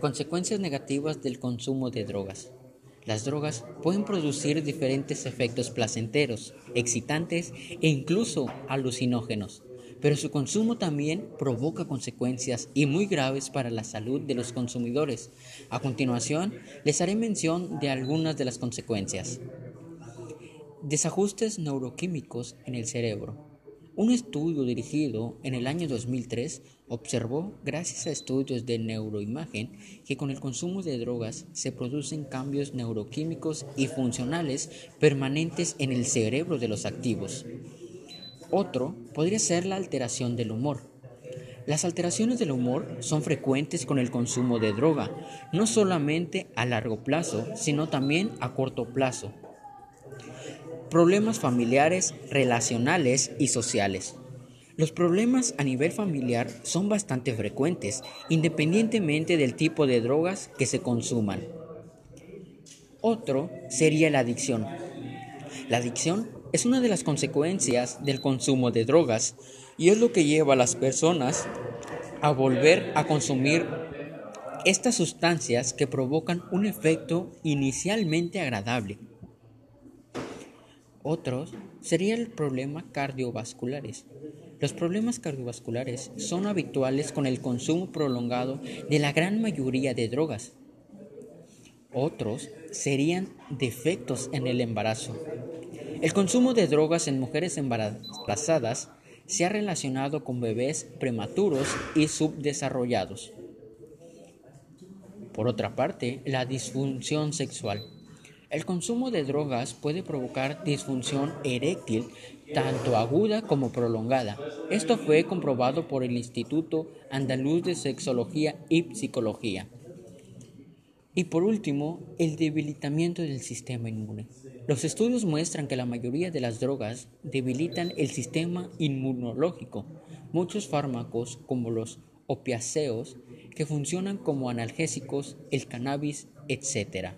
Consecuencias negativas del consumo de drogas. Las drogas pueden producir diferentes efectos placenteros, excitantes e incluso alucinógenos, pero su consumo también provoca consecuencias y muy graves para la salud de los consumidores. A continuación, les haré mención de algunas de las consecuencias. Desajustes neuroquímicos en el cerebro. Un estudio dirigido en el año 2003 observó, gracias a estudios de neuroimagen, que con el consumo de drogas se producen cambios neuroquímicos y funcionales permanentes en el cerebro de los activos. Otro podría ser la alteración del humor. Las alteraciones del humor son frecuentes con el consumo de droga, no solamente a largo plazo, sino también a corto plazo Problemas familiares, relacionales y sociales. Los problemas a nivel familiar son bastante frecuentes, independientemente del tipo de drogas que se consuman. Otro sería la adicción. La adicción es una de las consecuencias del consumo de drogas y es lo que lleva a las personas a volver a consumir estas sustancias que provocan un efecto inicialmente agradable otros serían el problema cardiovasculares. Los problemas cardiovasculares son habituales con el consumo prolongado de la gran mayoría de drogas. Otros serían defectos en el embarazo. El consumo de drogas en mujeres embarazadas se ha relacionado con bebés prematuros y subdesarrollados. Por otra parte, la disfunción sexual. El consumo de drogas puede provocar disfunción eréctil tanto aguda como prolongada. Esto fue comprobado por el Instituto Andaluz de Sexología y Psicología. Y por último, el debilitamiento del sistema inmune. Los estudios muestran que la mayoría de las drogas debilitan el sistema inmunológico. Muchos fármacos, como los opiáceos, que funcionan como analgésicos, el cannabis, etc